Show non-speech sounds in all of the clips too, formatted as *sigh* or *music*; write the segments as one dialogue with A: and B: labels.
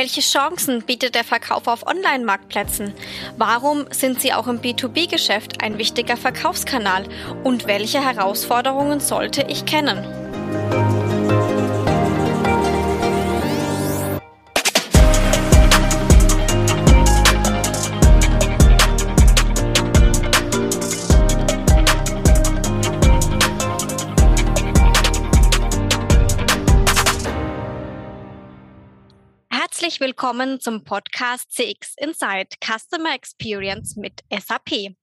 A: Welche Chancen bietet der Verkauf auf Online-Marktplätzen? Warum sind sie auch im B2B-Geschäft ein wichtiger Verkaufskanal? Und welche Herausforderungen sollte ich kennen? Willkommen zum Podcast CX Insight Customer Experience mit SAP.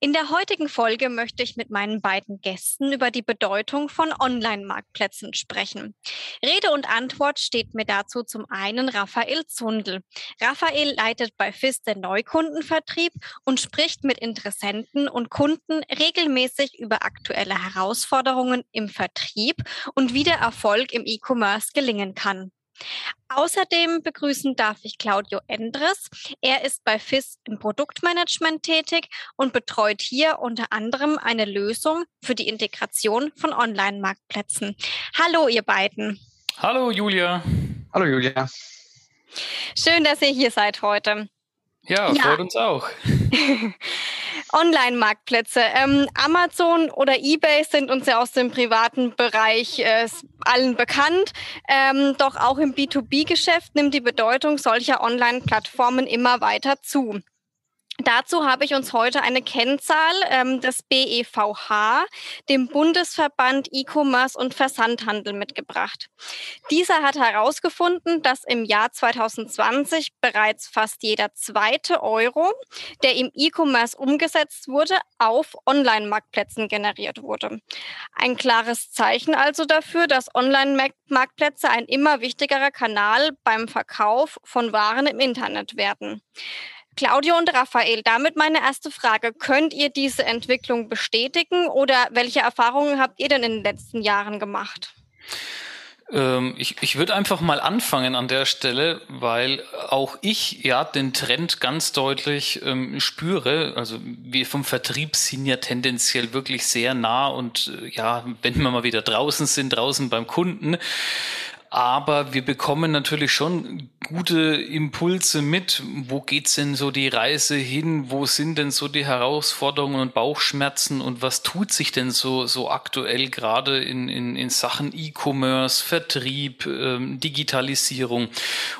A: In der heutigen Folge möchte ich mit meinen beiden Gästen über die Bedeutung von Online-Marktplätzen sprechen. Rede und Antwort steht mir dazu zum einen Raphael Zundel. Raphael leitet bei FIS den Neukundenvertrieb und spricht mit Interessenten und Kunden regelmäßig über aktuelle Herausforderungen im Vertrieb und wie der Erfolg im E-Commerce gelingen kann. Außerdem begrüßen darf ich Claudio Endres. Er ist bei FIS im Produktmanagement tätig und betreut hier unter anderem eine Lösung für die Integration von Online-Marktplätzen. Hallo, ihr beiden.
B: Hallo, Julia.
C: Hallo, Julia.
A: Schön, dass ihr hier seid heute.
B: Ja, ja. freut uns auch. *laughs*
A: Online-Marktplätze. Ähm, Amazon oder eBay sind uns ja aus dem privaten Bereich äh, allen bekannt. Ähm, doch auch im B2B-Geschäft nimmt die Bedeutung solcher Online-Plattformen immer weiter zu. Dazu habe ich uns heute eine Kennzahl ähm, des BEVH, dem Bundesverband E-Commerce und Versandhandel, mitgebracht. Dieser hat herausgefunden, dass im Jahr 2020 bereits fast jeder zweite Euro, der im E-Commerce umgesetzt wurde, auf Online-Marktplätzen generiert wurde. Ein klares Zeichen also dafür, dass Online-Marktplätze ein immer wichtigerer Kanal beim Verkauf von Waren im Internet werden. Claudio und Raphael, damit meine erste Frage. Könnt ihr diese Entwicklung bestätigen oder welche Erfahrungen habt ihr denn in den letzten Jahren gemacht?
B: Ähm, ich, ich würde einfach mal anfangen an der Stelle, weil auch ich ja den Trend ganz deutlich ähm, spüre. Also wir vom Vertrieb sind ja tendenziell wirklich sehr nah und äh, ja, wenn wir mal wieder draußen sind, draußen beim Kunden, aber wir bekommen natürlich schon gute Impulse mit. Wo geht's denn so die Reise hin? Wo sind denn so die Herausforderungen und Bauchschmerzen? Und was tut sich denn so, so aktuell gerade in, in, in Sachen E-Commerce, Vertrieb, ähm, Digitalisierung?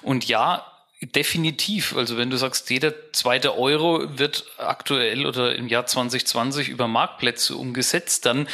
B: Und ja, Definitiv. Also wenn du sagst, jeder zweite Euro wird aktuell oder im Jahr 2020 über Marktplätze umgesetzt, dann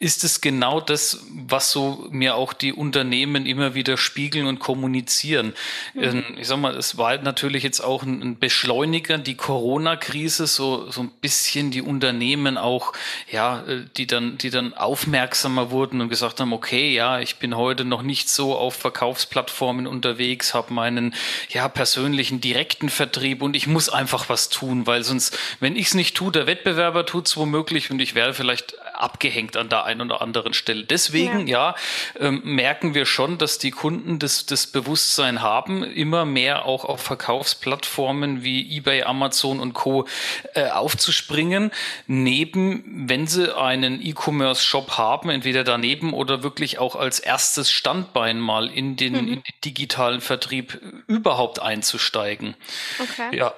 B: ist es genau das, was so mir auch die Unternehmen immer wieder spiegeln und kommunizieren. Mhm. Ähm, ich sag mal, es war natürlich jetzt auch ein Beschleuniger, die Corona-Krise, so, so ein bisschen die Unternehmen auch, ja, äh, die dann, die dann aufmerksamer wurden und gesagt haben, okay, ja, ich bin heute noch nicht so auf Verkaufsplattformen unterwegs, habe meinen, ja, persönlichen direkten Vertrieb und ich muss einfach was tun, weil sonst, wenn ich es nicht tue, der Wettbewerber tut es womöglich und ich wäre vielleicht abgehängt an der einen oder anderen Stelle. Deswegen, ja, ja ähm, merken wir schon, dass die Kunden das, das Bewusstsein haben, immer mehr auch auf Verkaufsplattformen wie eBay, Amazon und Co. Äh, aufzuspringen. Neben, wenn sie einen E-Commerce-Shop haben, entweder daneben oder wirklich auch als erstes Standbein mal in den, mhm. in den digitalen Vertrieb überhaupt einzusteigen. Okay. Ja,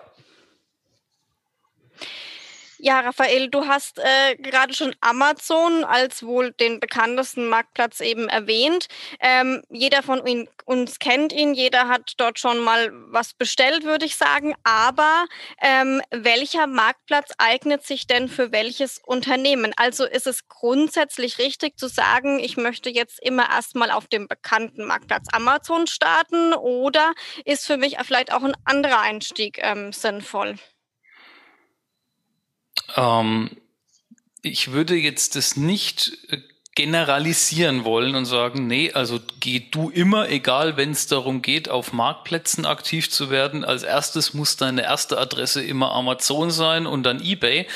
A: ja, Raphael, du hast äh, gerade schon Amazon als wohl den bekanntesten Marktplatz eben erwähnt. Ähm, jeder von uns kennt ihn, jeder hat dort schon mal was bestellt, würde ich sagen. Aber ähm, welcher Marktplatz eignet sich denn für welches Unternehmen? Also ist es grundsätzlich richtig zu sagen, ich möchte jetzt immer erstmal auf dem bekannten Marktplatz Amazon starten oder ist für mich vielleicht auch ein anderer Einstieg ähm, sinnvoll?
B: Ähm, ich würde jetzt das nicht äh, generalisieren wollen und sagen, nee, also geh du immer, egal wenn es darum geht, auf Marktplätzen aktiv zu werden. Als erstes muss deine erste Adresse immer Amazon sein und dann eBay.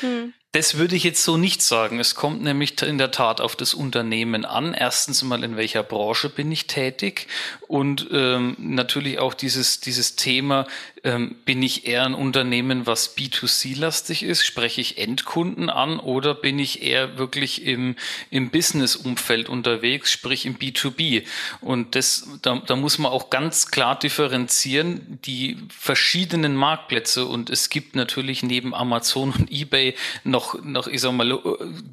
B: Hm. Das würde ich jetzt so nicht sagen. Es kommt nämlich in der Tat auf das Unternehmen an. Erstens mal, in welcher Branche bin ich tätig? Und ähm, natürlich auch dieses, dieses Thema, Ähm, bin ich eher ein Unternehmen, was B2C-lastig ist? Spreche ich Endkunden an oder bin ich eher wirklich im, im Business-Umfeld unterwegs, sprich im B2B? Und das, da, da muss man auch ganz klar differenzieren, die verschiedenen Marktplätze. Und es gibt natürlich neben Amazon und eBay noch, noch ich sag mal, äh,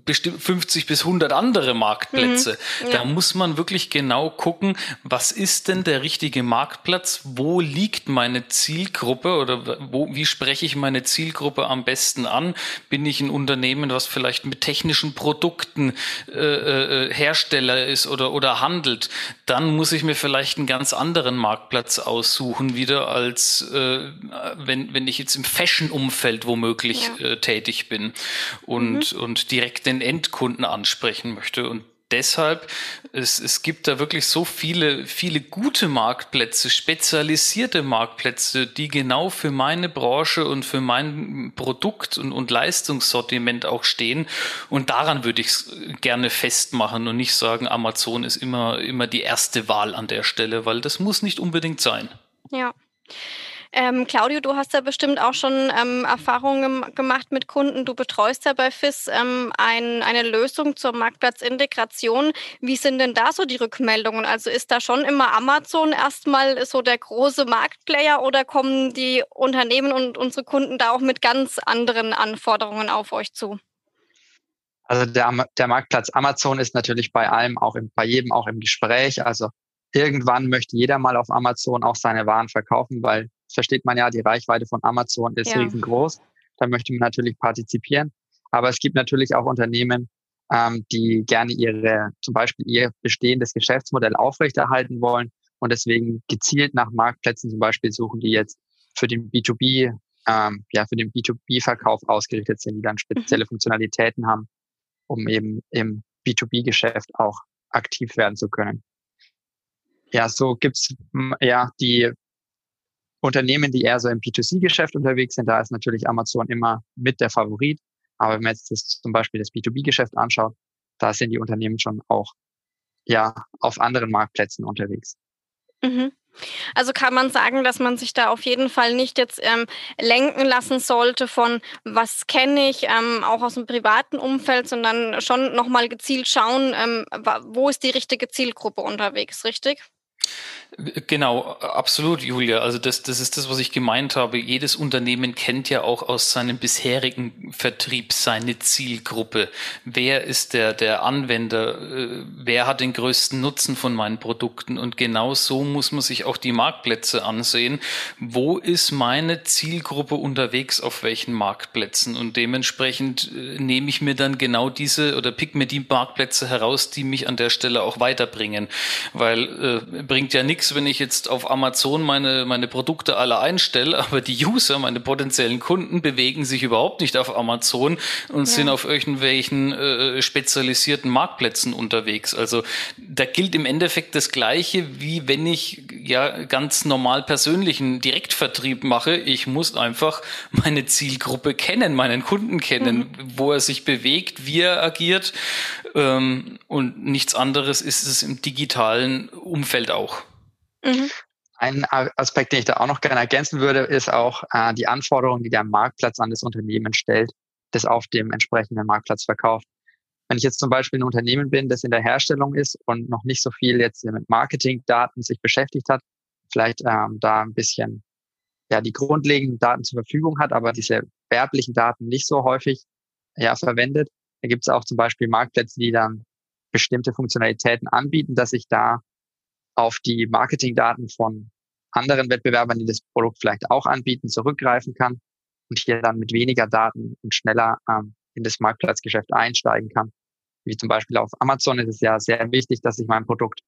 B: bestimmt 50 bis 100 andere Marktplätze. Mhm, ja. Da muss man wirklich genau gucken, was ist denn der richtige Marktplatz? Wo liegt meine Zielgruppe oder wo, wie spreche ich meine Zielgruppe am besten an? Bin ich ein Unternehmen, was vielleicht mit technischen Produkten äh, äh, Hersteller ist oder, oder handelt? Dann muss ich mir vielleicht einen ganz anderen Marktplatz aussuchen, wieder als äh, wenn, wenn ich jetzt im Fashion-Umfeld womöglich ja. äh, tätig bin und, mhm. und direkt den Endkunden ansprechen möchte. Und deshalb, es, es gibt da wirklich so viele, viele gute Marktplätze, spezialisierte Marktplätze, die genau für meine Branche und für mein Produkt und, und Leistungssortiment auch stehen. Und daran würde ich es gerne festmachen und nicht sagen, Amazon ist immer, immer die erste Wahl an der Stelle, weil das muss nicht unbedingt sein.
A: Ja. Ähm, Claudio, du hast ja bestimmt auch schon ähm, Erfahrungen gemacht mit Kunden. Du betreust ja bei FIS ähm, ein, eine Lösung zur Marktplatzintegration. Wie sind denn da so die Rückmeldungen? Also ist da schon immer Amazon erstmal so der große Marktplayer oder kommen die Unternehmen und unsere Kunden da auch mit ganz anderen Anforderungen auf euch zu?
C: Also der, der Marktplatz Amazon ist natürlich bei allem, auch im, bei jedem auch im Gespräch. Also irgendwann möchte jeder mal auf Amazon auch seine Waren verkaufen, weil versteht man ja, die Reichweite von Amazon ist ja. riesengroß. Da möchte man natürlich partizipieren. Aber es gibt natürlich auch Unternehmen, ähm, die gerne ihre, zum Beispiel ihr bestehendes Geschäftsmodell aufrechterhalten wollen und deswegen gezielt nach Marktplätzen zum Beispiel suchen, die jetzt für den B2B, ähm, ja, für den B2B-Verkauf ausgerichtet sind, die dann spezielle mhm. Funktionalitäten haben, um eben im B2B-Geschäft auch aktiv werden zu können. Ja, so gibt's ja die Unternehmen, die eher so im B2C-Geschäft unterwegs sind, da ist natürlich Amazon immer mit der Favorit. Aber wenn man jetzt das, zum Beispiel das B2B-Geschäft anschaut, da sind die Unternehmen schon auch ja auf anderen Marktplätzen unterwegs.
A: Mhm. Also kann man sagen, dass man sich da auf jeden Fall nicht jetzt ähm, lenken lassen sollte von was kenne ich, ähm, auch aus dem privaten Umfeld, sondern schon nochmal gezielt schauen, ähm, wo ist die richtige Zielgruppe unterwegs, richtig?
B: Genau, absolut, Julia. Also das, das ist das, was ich gemeint habe. Jedes Unternehmen kennt ja auch aus seinem bisherigen Vertrieb seine Zielgruppe. Wer ist der, der Anwender? Äh, wer hat den größten Nutzen von meinen Produkten? Und genau so muss man sich auch die Marktplätze ansehen. Wo ist meine Zielgruppe unterwegs auf welchen Marktplätzen? Und dementsprechend äh, nehme ich mir dann genau diese oder pick mir die Marktplätze heraus, die mich an der Stelle auch weiterbringen. Weil äh, bringt ja nichts wenn ich jetzt auf Amazon meine, meine Produkte alle einstelle, aber die User, meine potenziellen Kunden, bewegen sich überhaupt nicht auf Amazon und ja. sind auf irgendwelchen äh, spezialisierten Marktplätzen unterwegs. Also da gilt im Endeffekt das Gleiche, wie wenn ich ja ganz normal persönlichen Direktvertrieb mache. Ich muss einfach meine Zielgruppe kennen, meinen Kunden kennen, mhm. wo er sich bewegt, wie er agiert. Ähm, und nichts anderes ist es im digitalen Umfeld auch.
C: Mhm. Ein Aspekt, den ich da auch noch gerne ergänzen würde, ist auch äh, die Anforderungen, die der Marktplatz an das Unternehmen stellt, das auf dem entsprechenden Marktplatz verkauft. Wenn ich jetzt zum Beispiel ein Unternehmen bin, das in der Herstellung ist und noch nicht so viel jetzt mit Marketingdaten sich beschäftigt hat, vielleicht ähm, da ein bisschen ja die grundlegenden Daten zur Verfügung hat, aber diese werblichen Daten nicht so häufig ja verwendet, da gibt es auch zum Beispiel Marktplätze, die dann bestimmte Funktionalitäten anbieten, dass ich da auf die Marketingdaten von anderen Wettbewerbern, die das Produkt vielleicht auch anbieten, zurückgreifen kann und hier dann mit weniger Daten und schneller ähm, in das Marktplatzgeschäft einsteigen kann. Wie zum Beispiel auf Amazon ist es ja sehr wichtig, dass ich mein Produkt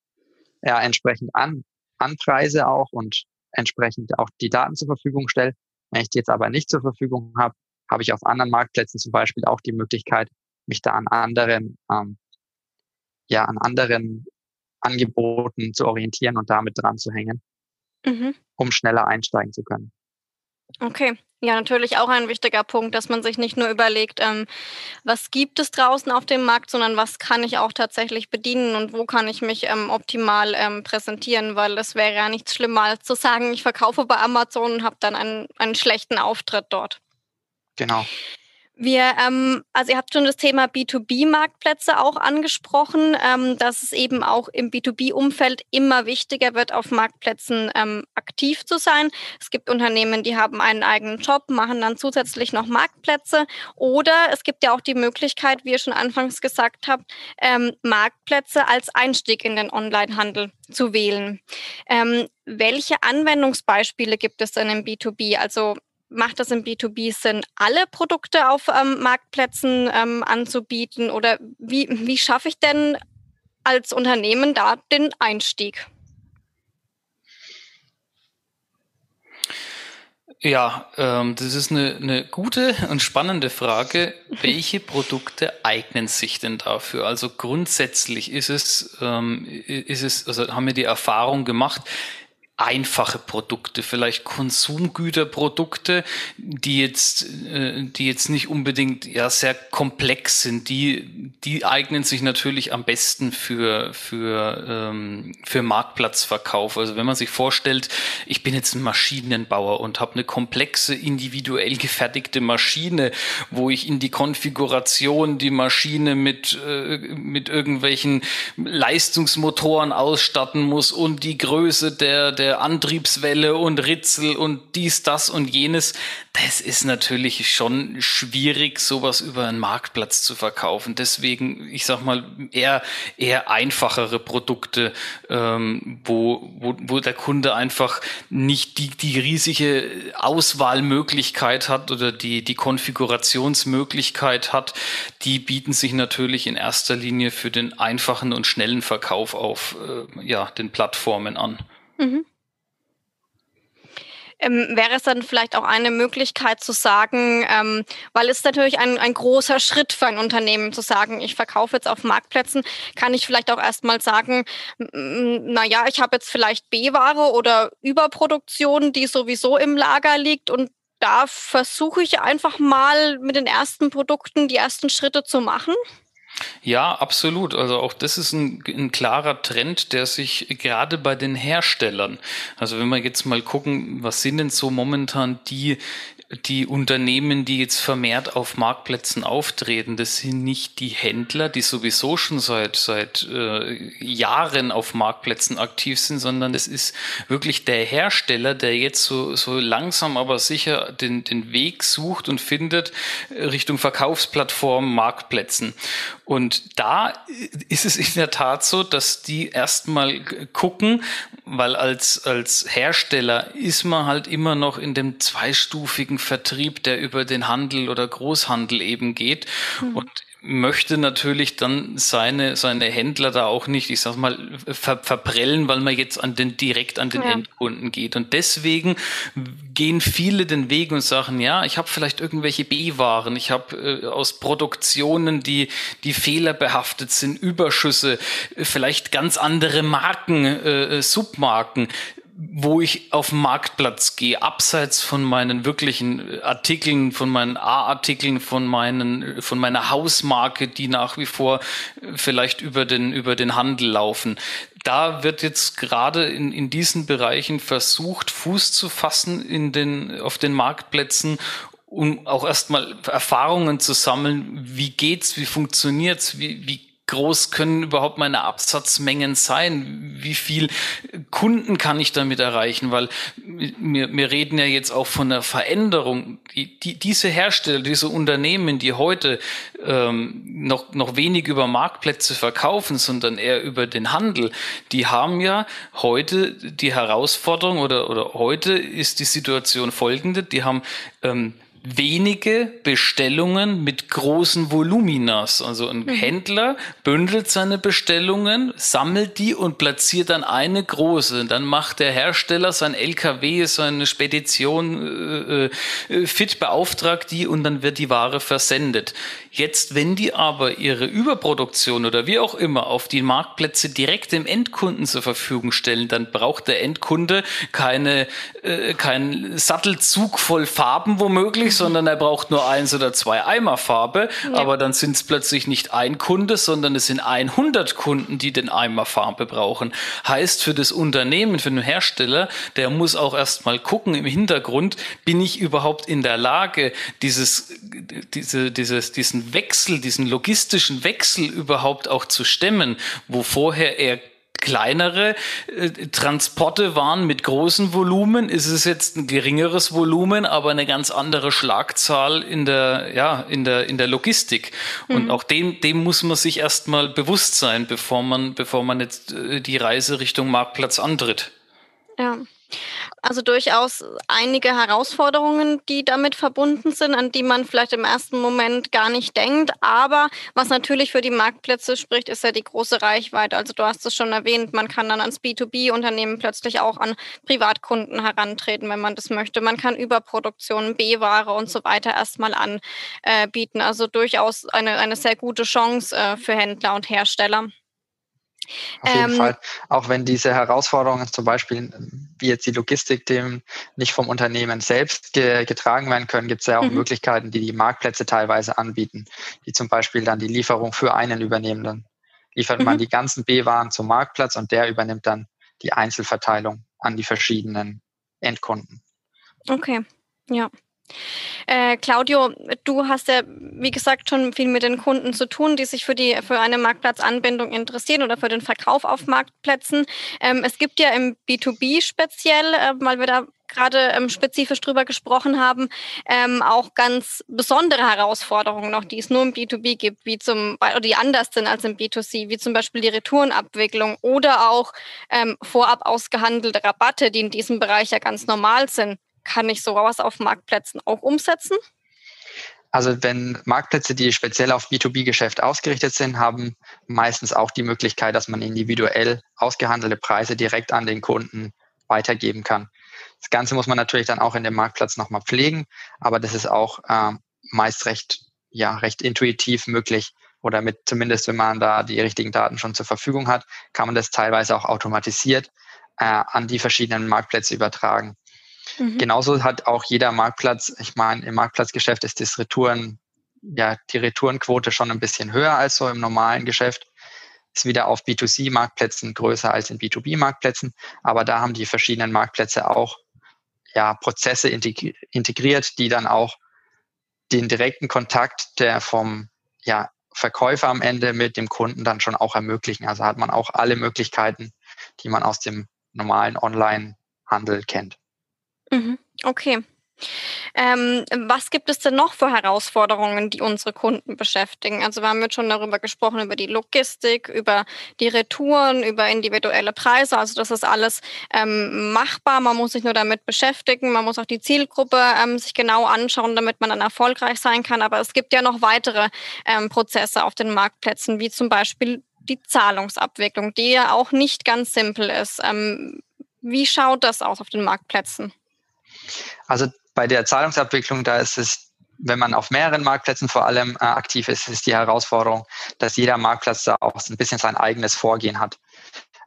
C: ja, entsprechend an, anpreise auch und entsprechend auch die Daten zur Verfügung stelle. Wenn ich die jetzt aber nicht zur Verfügung habe, habe ich auf anderen Marktplätzen zum Beispiel auch die Möglichkeit, mich da an anderen, ähm, ja, an anderen Angeboten zu orientieren und damit dran zu hängen, mhm. um schneller einsteigen zu können.
A: Okay, Ja, natürlich auch ein wichtiger Punkt, dass man sich nicht nur überlegt, ähm, was gibt es draußen auf dem Markt, sondern was kann ich auch tatsächlich bedienen und wo kann ich mich ähm, optimal ähm, präsentieren, weil es wäre ja nichts schlimmer als zu sagen, ich verkaufe bei Amazon und habe dann einen, einen schlechten Auftritt dort.
C: Genau.
A: Wir, ähm, also ihr habt schon das Thema B2B-Marktplätze auch angesprochen, ähm, dass es eben auch im B2B-Umfeld immer wichtiger wird, auf Marktplätzen ähm, aktiv zu sein. Es gibt Unternehmen, die haben einen eigenen Job, machen dann zusätzlich noch Marktplätze. Oder es gibt ja auch die Möglichkeit, wie ihr schon anfangs gesagt habt, ähm, Marktplätze als Einstieg in den Onlinehandel zu wählen. Ähm, welche Anwendungsbeispiele gibt es denn im B2B? Also macht das im B2B Sinn, alle Produkte auf ähm, Marktplätzen ähm, anzubieten? Oder wie, wie schaffe ich denn als Unternehmen da den Einstieg?
B: Ja, ähm, das ist eine, eine gute und spannende Frage. *laughs* Welche Produkte eignen sich denn dafür? Also grundsätzlich ist es, ähm, ist es, also haben wir die Erfahrung gemacht, einfache Produkte, vielleicht Konsumgüterprodukte, die jetzt, äh, die jetzt nicht unbedingt ja sehr komplex sind. Die, die eignen sich natürlich am besten für für ähm, für Marktplatzverkauf. Also wenn man sich vorstellt, ich bin jetzt ein Maschinenbauer und habe eine komplexe individuell gefertigte Maschine, wo ich in die Konfiguration die Maschine mit äh, mit irgendwelchen Leistungsmotoren ausstatten muss und die Größe der der der Antriebswelle und Ritzel und dies, das und jenes. Das ist natürlich schon schwierig, sowas über einen Marktplatz zu verkaufen. Deswegen, ich sag mal, eher, eher einfachere Produkte, ähm, wo, wo, wo der Kunde einfach nicht die, die riesige Auswahlmöglichkeit hat oder die, die Konfigurationsmöglichkeit hat, die bieten sich natürlich in erster Linie für den einfachen und schnellen Verkauf auf äh, ja, den Plattformen an. Mhm.
A: Ähm, wäre es dann vielleicht auch eine Möglichkeit zu sagen, ähm, weil es natürlich ein, ein großer Schritt für ein Unternehmen zu sagen, ich verkaufe jetzt auf Marktplätzen, kann ich vielleicht auch erstmal sagen, naja, ich habe jetzt vielleicht B-Ware oder Überproduktion, die sowieso im Lager liegt und da versuche ich einfach mal mit den ersten Produkten die ersten Schritte zu machen.
B: Ja, absolut. Also auch das ist ein, ein, klarer Trend, der sich gerade bei den Herstellern, also wenn wir jetzt mal gucken, was sind denn so momentan die die Unternehmen, die jetzt vermehrt auf Marktplätzen auftreten, das sind nicht die Händler, die sowieso schon seit, seit äh, Jahren auf Marktplätzen aktiv sind, sondern es ist wirklich der Hersteller, der jetzt so, so langsam aber sicher den, den Weg sucht und findet Richtung Verkaufsplattformen, Marktplätzen. Und da ist es in der Tat so, dass die erstmal gucken, weil als, als Hersteller ist man halt immer noch in dem zweistufigen Vertrieb, der über den Handel oder Großhandel eben geht. Mhm. Und möchte natürlich dann seine, seine Händler da auch nicht, ich sag mal, ver, verprellen, weil man jetzt an den, direkt an den ja. Endkunden geht. Und deswegen gehen viele den Weg und sagen, ja, ich habe vielleicht irgendwelche B-Waren, ich habe äh, aus Produktionen, die, die fehlerbehaftet sind, Überschüsse, vielleicht ganz andere Marken, äh, Submarken wo ich auf den Marktplatz gehe, abseits von meinen wirklichen Artikeln, von meinen A-Artikeln, von meinen, von meiner Hausmarke, die nach wie vor vielleicht über den, über den Handel laufen. Da wird jetzt gerade in, in diesen Bereichen versucht, Fuß zu fassen in den, auf den Marktplätzen um auch erstmal Erfahrungen zu sammeln, wie geht's, wie funktioniert's, wie, wie groß können überhaupt meine Absatzmengen sein? Wie viel Kunden kann ich damit erreichen? Weil wir, wir reden ja jetzt auch von der Veränderung. Die, die, diese Hersteller, diese Unternehmen, die heute ähm, noch, noch wenig über Marktplätze verkaufen, sondern eher über den Handel, die haben ja heute die Herausforderung oder, oder heute ist die Situation folgende. Die haben ähm, wenige Bestellungen mit großen Voluminas. Also ein mhm. Händler bündelt seine Bestellungen, sammelt die und platziert dann eine große. Dann macht der Hersteller sein LKW, seine Spedition äh, äh, fit beauftragt die und dann wird die Ware versendet. Jetzt, wenn die aber ihre Überproduktion oder wie auch immer auf die Marktplätze direkt dem Endkunden zur Verfügung stellen, dann braucht der Endkunde keine, äh, keinen Sattelzug voll Farben womöglich, mhm. sondern er braucht nur eins oder zwei Eimer Farbe. Ja. Aber dann sind es plötzlich nicht ein Kunde, sondern es sind 100 Kunden, die den Eimer Farbe brauchen. Heißt für das Unternehmen, für den Hersteller, der muss auch erstmal gucken im Hintergrund, bin ich überhaupt in der Lage, dieses, diese, dieses, diesen Wechsel, diesen logistischen Wechsel überhaupt auch zu stemmen, wo vorher er kleinere äh, Transporte waren mit großen Volumen, ist es jetzt ein geringeres Volumen, aber eine ganz andere Schlagzahl in der, ja, in der, in der Logistik. Mhm. Und auch dem, dem muss man sich erstmal bewusst sein, bevor man, bevor man jetzt äh, die Reise Richtung Marktplatz antritt.
A: Ja. Also durchaus einige Herausforderungen, die damit verbunden sind, an die man vielleicht im ersten Moment gar nicht denkt. Aber was natürlich für die Marktplätze spricht, ist ja die große Reichweite. Also du hast es schon erwähnt, man kann dann ans B2B-Unternehmen plötzlich auch an Privatkunden herantreten, wenn man das möchte. Man kann Überproduktion, B-Ware und so weiter erstmal anbieten. Also durchaus eine, eine sehr gute Chance äh, für Händler und Hersteller.
C: Auf jeden ähm, Fall. Auch wenn diese Herausforderungen zum Beispiel, wie jetzt die Logistik, dem nicht vom Unternehmen selbst ge getragen werden können, gibt es ja auch mhm. Möglichkeiten, die die Marktplätze teilweise anbieten, die zum Beispiel dann die Lieferung für einen übernehmen. Dann liefert mhm. man die ganzen B-Waren zum Marktplatz und der übernimmt dann die Einzelverteilung an die verschiedenen Endkunden.
A: Okay, ja. Äh, Claudio, du hast ja, wie gesagt, schon viel mit den Kunden zu tun, die sich für, die, für eine Marktplatzanbindung interessieren oder für den Verkauf auf Marktplätzen. Ähm, es gibt ja im B2B speziell, äh, weil wir da gerade ähm, spezifisch drüber gesprochen haben, ähm, auch ganz besondere Herausforderungen noch, die es nur im B2B gibt, wie zum oder die anders sind als im B2C, wie zum Beispiel die Retourenabwicklung oder auch ähm, vorab ausgehandelte Rabatte, die in diesem Bereich ja ganz normal sind. Kann ich sowas auf Marktplätzen auch umsetzen?
C: Also wenn Marktplätze, die speziell auf B2B-Geschäft ausgerichtet sind, haben meistens auch die Möglichkeit, dass man individuell ausgehandelte Preise direkt an den Kunden weitergeben kann. Das Ganze muss man natürlich dann auch in dem Marktplatz nochmal pflegen, aber das ist auch äh, meist recht, ja, recht intuitiv möglich oder mit zumindest, wenn man da die richtigen Daten schon zur Verfügung hat, kann man das teilweise auch automatisiert äh, an die verschiedenen Marktplätze übertragen. Mhm. Genauso hat auch jeder Marktplatz, ich meine, im Marktplatzgeschäft ist das Retouren, ja, die Retourenquote schon ein bisschen höher als so im normalen Geschäft. Ist wieder auf B2C-Marktplätzen größer als in B2B-Marktplätzen. Aber da haben die verschiedenen Marktplätze auch ja, Prozesse integriert, die dann auch den direkten Kontakt der vom ja, Verkäufer am Ende mit dem Kunden dann schon auch ermöglichen. Also hat man auch alle Möglichkeiten, die man aus dem normalen Online-Handel kennt.
A: Mhm. Okay. Ähm, was gibt es denn noch für Herausforderungen, die unsere Kunden beschäftigen? Also wir haben jetzt schon darüber gesprochen, über die Logistik, über die Retouren, über individuelle Preise. Also das ist alles ähm, machbar. Man muss sich nur damit beschäftigen. Man muss auch die Zielgruppe ähm, sich genau anschauen, damit man dann erfolgreich sein kann. Aber es gibt ja noch weitere ähm, Prozesse auf den Marktplätzen, wie zum Beispiel die Zahlungsabwicklung, die ja auch nicht ganz simpel ist. Ähm, wie schaut das aus auf den Marktplätzen?
C: Also bei der Zahlungsabwicklung, da ist es, wenn man auf mehreren Marktplätzen vor allem äh, aktiv ist, ist die Herausforderung, dass jeder Marktplatz da auch ein bisschen sein eigenes Vorgehen hat.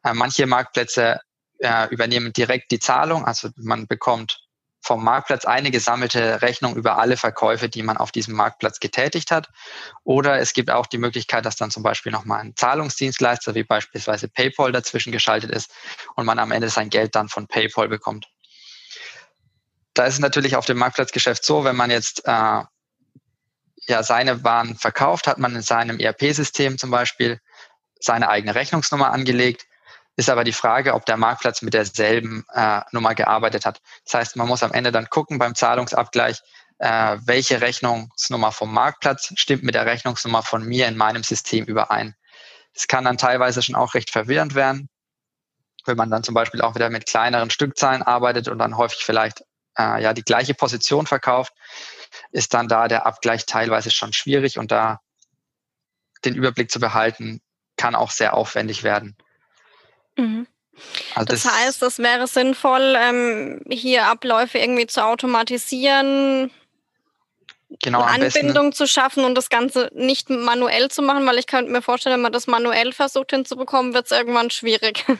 C: Äh, manche Marktplätze äh, übernehmen direkt die Zahlung, also man bekommt vom Marktplatz eine gesammelte Rechnung über alle Verkäufe, die man auf diesem Marktplatz getätigt hat. Oder es gibt auch die Möglichkeit, dass dann zum Beispiel nochmal ein Zahlungsdienstleister wie beispielsweise PayPal dazwischen geschaltet ist und man am Ende sein Geld dann von PayPal bekommt. Da ist es natürlich auf dem Marktplatzgeschäft so, wenn man jetzt äh, ja seine Waren verkauft, hat man in seinem ERP-System zum Beispiel seine eigene Rechnungsnummer angelegt. Ist aber die Frage, ob der Marktplatz mit derselben äh, Nummer gearbeitet hat. Das heißt, man muss am Ende dann gucken beim Zahlungsabgleich, äh, welche Rechnungsnummer vom Marktplatz stimmt mit der Rechnungsnummer von mir in meinem System überein. Das kann dann teilweise schon auch recht verwirrend werden, wenn man dann zum Beispiel auch wieder mit kleineren Stückzahlen arbeitet und dann häufig vielleicht äh, ja die gleiche Position verkauft, ist dann da der Abgleich teilweise schon schwierig und da den Überblick zu behalten, kann auch sehr aufwendig werden.
A: Mhm. Also das, das, heißt, es wäre sinnvoll, ähm, hier Abläufe irgendwie zu automatisieren. genau, eine Anbindung zu schaffen und das Ganze nicht manuell zu machen, weil ich könnte mir vorstellen, wenn man das manuell versucht hinzubekommen, wird es irgendwann schwierig. *laughs*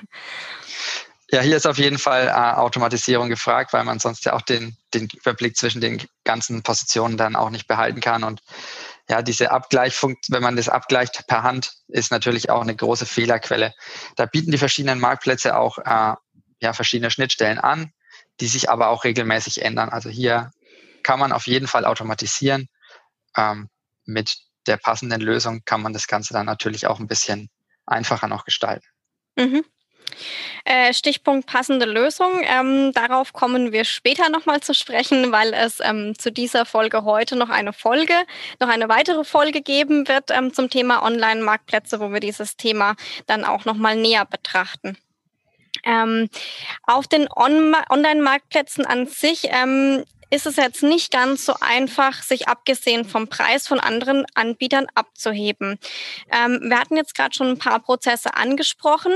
C: Ja, hier ist auf jeden Fall äh, Automatisierung gefragt, weil man sonst ja auch den, den Überblick zwischen den ganzen Positionen dann auch nicht behalten kann. Und ja, diese Abgleichfunkt, wenn man das abgleicht per Hand, ist natürlich auch eine große Fehlerquelle. Da bieten die verschiedenen Marktplätze auch äh, ja, verschiedene Schnittstellen an, die sich aber auch regelmäßig ändern. Also hier kann man auf jeden Fall automatisieren. Ähm, mit der passenden Lösung kann man das Ganze dann natürlich auch ein bisschen einfacher noch gestalten. Mhm.
A: Äh, Stichpunkt passende Lösung. Ähm, darauf kommen wir später nochmal zu sprechen, weil es ähm, zu dieser Folge heute noch eine Folge, noch eine weitere Folge geben wird ähm, zum Thema Online-Marktplätze, wo wir dieses Thema dann auch nochmal näher betrachten. Ähm, auf den On Online-Marktplätzen an sich ähm, ist es jetzt nicht ganz so einfach, sich abgesehen vom Preis von anderen Anbietern abzuheben. Ähm, wir hatten jetzt gerade schon ein paar Prozesse angesprochen.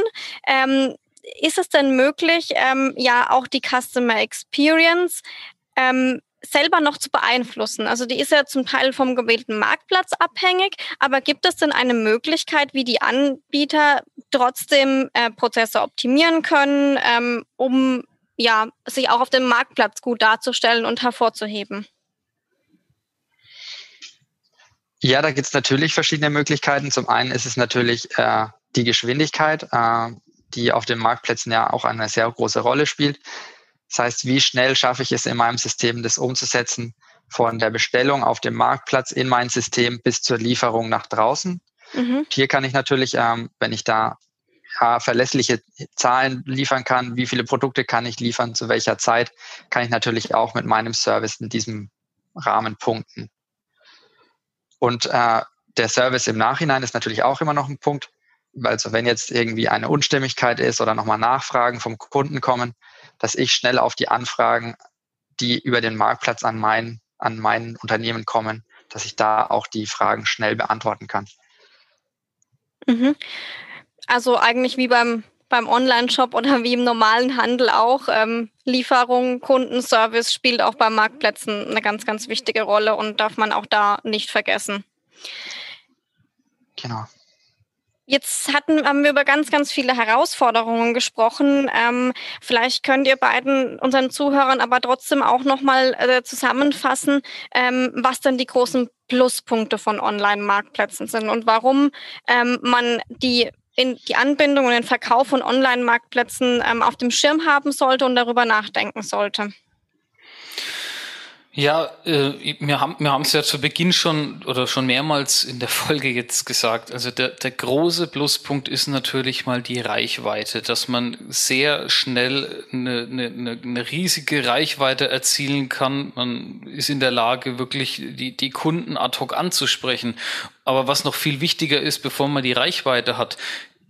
A: Ähm, ist es denn möglich, ähm, ja auch die Customer Experience ähm, selber noch zu beeinflussen? Also die ist ja zum Teil vom gewählten Marktplatz abhängig, aber gibt es denn eine Möglichkeit, wie die Anbieter trotzdem äh, Prozesse optimieren können, ähm, um ja, sich auch auf dem Marktplatz gut darzustellen und hervorzuheben?
C: Ja, da gibt es natürlich verschiedene Möglichkeiten. Zum einen ist es natürlich äh, die Geschwindigkeit, äh, die auf den Marktplätzen ja auch eine sehr große Rolle spielt. Das heißt, wie schnell schaffe ich es in meinem System, das umzusetzen, von der Bestellung auf dem Marktplatz in mein System bis zur Lieferung nach draußen. Mhm. Hier kann ich natürlich, ähm, wenn ich da ja, verlässliche Zahlen liefern kann, wie viele Produkte kann ich liefern, zu welcher Zeit, kann ich natürlich auch mit meinem Service in diesem Rahmen punkten. Und äh, der Service im Nachhinein ist natürlich auch immer noch ein Punkt. Also wenn jetzt irgendwie eine Unstimmigkeit ist oder nochmal Nachfragen vom Kunden kommen, dass ich schnell auf die Anfragen, die über den Marktplatz an mein, an mein Unternehmen kommen, dass ich da auch die Fragen schnell beantworten kann.
A: Mhm. Also eigentlich wie beim, beim Online-Shop oder wie im normalen Handel auch. Ähm, Lieferung, Kundenservice spielt auch bei Marktplätzen eine ganz, ganz wichtige Rolle und darf man auch da nicht vergessen.
C: Genau.
A: Jetzt hatten, haben wir über ganz, ganz viele Herausforderungen gesprochen. Ähm, vielleicht könnt ihr beiden unseren Zuhörern aber trotzdem auch nochmal äh, zusammenfassen, ähm, was denn die großen Pluspunkte von Online-Marktplätzen sind und warum ähm, man die in die Anbindung und den Verkauf von Online-Marktplätzen ähm, auf dem Schirm haben sollte und darüber nachdenken sollte.
B: Ja, äh, wir haben wir haben es ja zu Beginn schon oder schon mehrmals in der *laughs* Folge jetzt gesagt. Also der, der große Pluspunkt ist natürlich mal die Reichweite, dass man sehr schnell eine, eine, eine riesige Reichweite erzielen kann. Man ist in der Lage, wirklich die, die Kunden ad hoc anzusprechen. Aber was noch viel wichtiger ist, bevor man die Reichweite hat,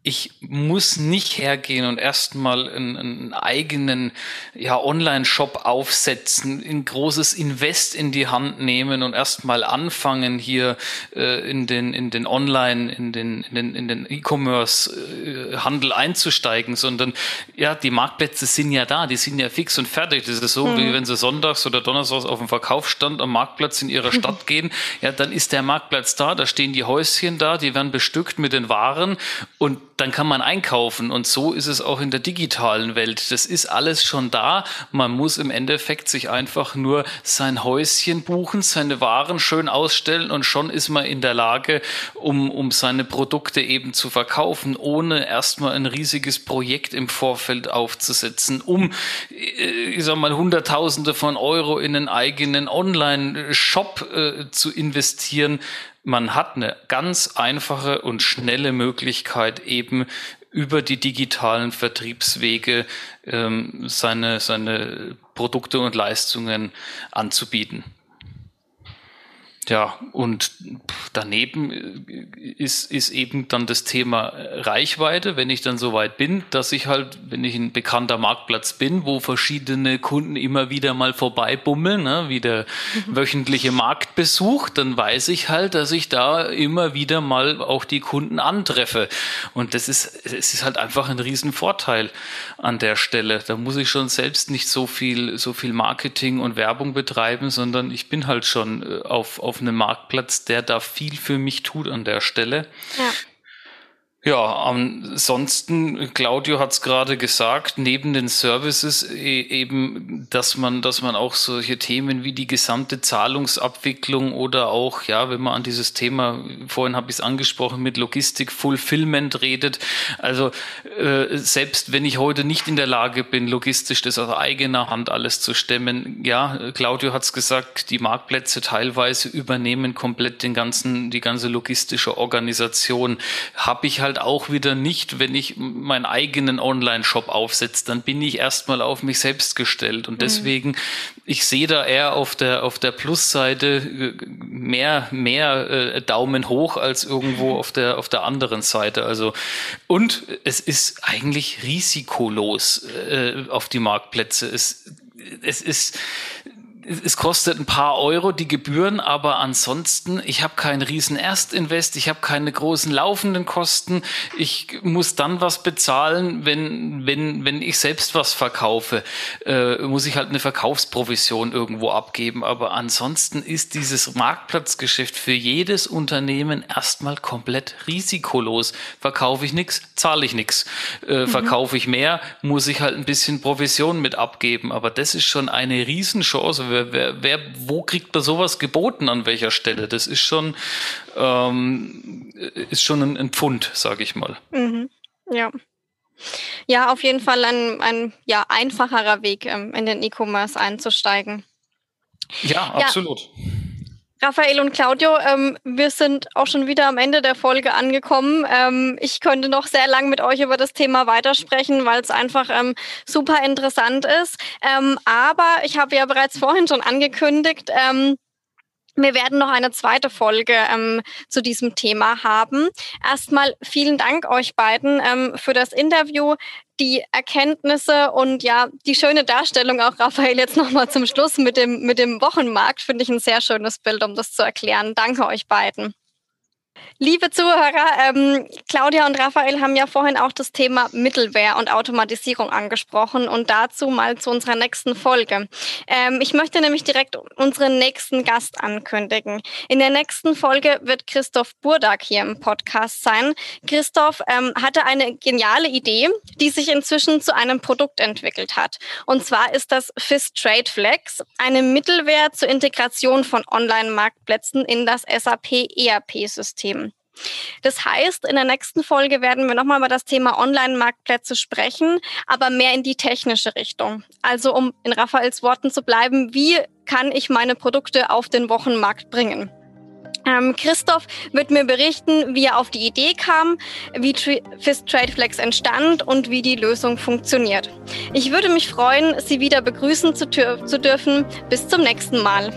B: ich muss nicht hergehen und erstmal einen, einen eigenen ja, Online-Shop aufsetzen, ein großes Invest in die Hand nehmen und erstmal anfangen, hier äh, in den, in den Online, in den, in den, in den E-Commerce-Handel einzusteigen, sondern ja, die Marktplätze sind ja da, die sind ja fix und fertig. Das ist so, mhm. wie wenn sie sonntags oder donnerstags auf dem Verkaufsstand am Marktplatz in ihrer Stadt *laughs* gehen, ja, dann ist der Marktplatz da, da stehen die Häuschen da, die werden bestückt mit den Waren und dann kann man einkaufen. Und so ist es auch in der digitalen Welt. Das ist alles schon da. Man muss im Endeffekt sich einfach nur sein Häuschen buchen, seine Waren schön ausstellen und schon ist man in der Lage, um, um seine Produkte eben zu verkaufen, ohne erstmal ein riesiges Projekt im Vorfeld aufzusetzen, um, äh, ich sag mal, Hunderttausende von Euro in einen eigenen Online-Shop äh, zu investieren man hat eine ganz einfache und schnelle Möglichkeit, eben über die digitalen Vertriebswege ähm, seine, seine Produkte und Leistungen anzubieten. Ja, und daneben ist, ist eben dann das Thema Reichweite, wenn ich dann so weit bin, dass ich halt, wenn ich ein bekannter Marktplatz bin, wo verschiedene Kunden immer wieder mal vorbeibummeln, ne, wie der wöchentliche Marktbesuch, dann weiß ich halt, dass ich da immer wieder mal auch die Kunden antreffe. Und das ist, es ist halt einfach ein Riesenvorteil an der Stelle. Da muss ich schon selbst nicht so viel, so viel Marketing und Werbung betreiben, sondern ich bin halt schon äh, auf, auf einem Marktplatz, der da viel für mich tut an der Stelle. Ja. Ja, ansonsten, Claudio hat es gerade gesagt, neben den Services e, eben, dass man, dass man auch solche Themen wie die gesamte Zahlungsabwicklung oder auch, ja, wenn man an dieses Thema, vorhin habe ich es angesprochen, mit Logistik, Fulfillment redet. Also äh, selbst wenn ich heute nicht in der Lage bin, logistisch das aus eigener Hand alles zu stemmen, ja, Claudio hat es gesagt, die Marktplätze teilweise übernehmen komplett den ganzen, die ganze logistische Organisation, habe ich halt halt auch wieder nicht, wenn ich meinen eigenen Online-Shop aufsetze, dann bin ich erstmal auf mich selbst gestellt. Und mhm. deswegen, ich sehe da eher auf der, auf der Plusseite äh, mehr, mehr äh, Daumen hoch als irgendwo auf der, auf der anderen Seite. Also, und es ist eigentlich risikolos äh, auf die Marktplätze. Es, es ist, es kostet ein paar Euro die Gebühren, aber ansonsten, ich habe keinen riesen Erstinvest, ich habe keine großen laufenden Kosten. Ich muss dann was bezahlen, wenn, wenn, wenn ich selbst was verkaufe, äh, muss ich halt eine Verkaufsprovision irgendwo abgeben. Aber ansonsten ist dieses Marktplatzgeschäft für jedes Unternehmen erstmal komplett risikolos. Verkaufe ich nichts, zahle ich nichts. Äh, mhm. Verkaufe ich mehr, muss ich halt ein bisschen Provision mit abgeben. Aber das ist schon eine Riesenchance wer, wer, wo kriegt man sowas geboten an welcher Stelle? Das ist schon, ähm, ist schon ein, ein Pfund, sage ich mal.
A: Mhm. Ja. Ja, auf jeden Fall ein, ein ja, einfacherer Weg, ähm, in den E-Commerce einzusteigen.
B: Ja, absolut. Ja.
A: Raphael und Claudio, ähm, wir sind auch schon wieder am Ende der Folge angekommen. Ähm, ich könnte noch sehr lang mit euch über das Thema weitersprechen, weil es einfach ähm, super interessant ist. Ähm, aber ich habe ja bereits vorhin schon angekündigt, ähm, wir werden noch eine zweite Folge ähm, zu diesem Thema haben. Erstmal vielen Dank euch beiden ähm, für das Interview, die Erkenntnisse und ja, die schöne Darstellung auch, Raphael, jetzt nochmal zum Schluss mit dem, mit dem Wochenmarkt, finde ich ein sehr schönes Bild, um das zu erklären. Danke euch beiden. Liebe Zuhörer, ähm, Claudia und Raphael haben ja vorhin auch das Thema Mittelware und Automatisierung angesprochen und dazu mal zu unserer nächsten Folge. Ähm, ich möchte nämlich direkt unseren nächsten Gast ankündigen. In der nächsten Folge wird Christoph Burdak hier im Podcast sein. Christoph ähm, hatte eine geniale Idee, die sich inzwischen zu einem Produkt entwickelt hat. Und zwar ist das FIS Trade Flex, eine Mittelware zur Integration von Online-Marktplätzen in das SAP ERP-System. Themen. Das heißt, in der nächsten Folge werden wir nochmal über das Thema Online-Marktplätze sprechen, aber mehr in die technische Richtung. Also um in Raphaels Worten zu bleiben, wie kann ich meine Produkte auf den Wochenmarkt bringen? Ähm, Christoph wird mir berichten, wie er auf die Idee kam, wie FIS Tradeflex entstand und wie die Lösung funktioniert. Ich würde mich freuen, Sie wieder begrüßen zu, zu dürfen. Bis zum nächsten Mal.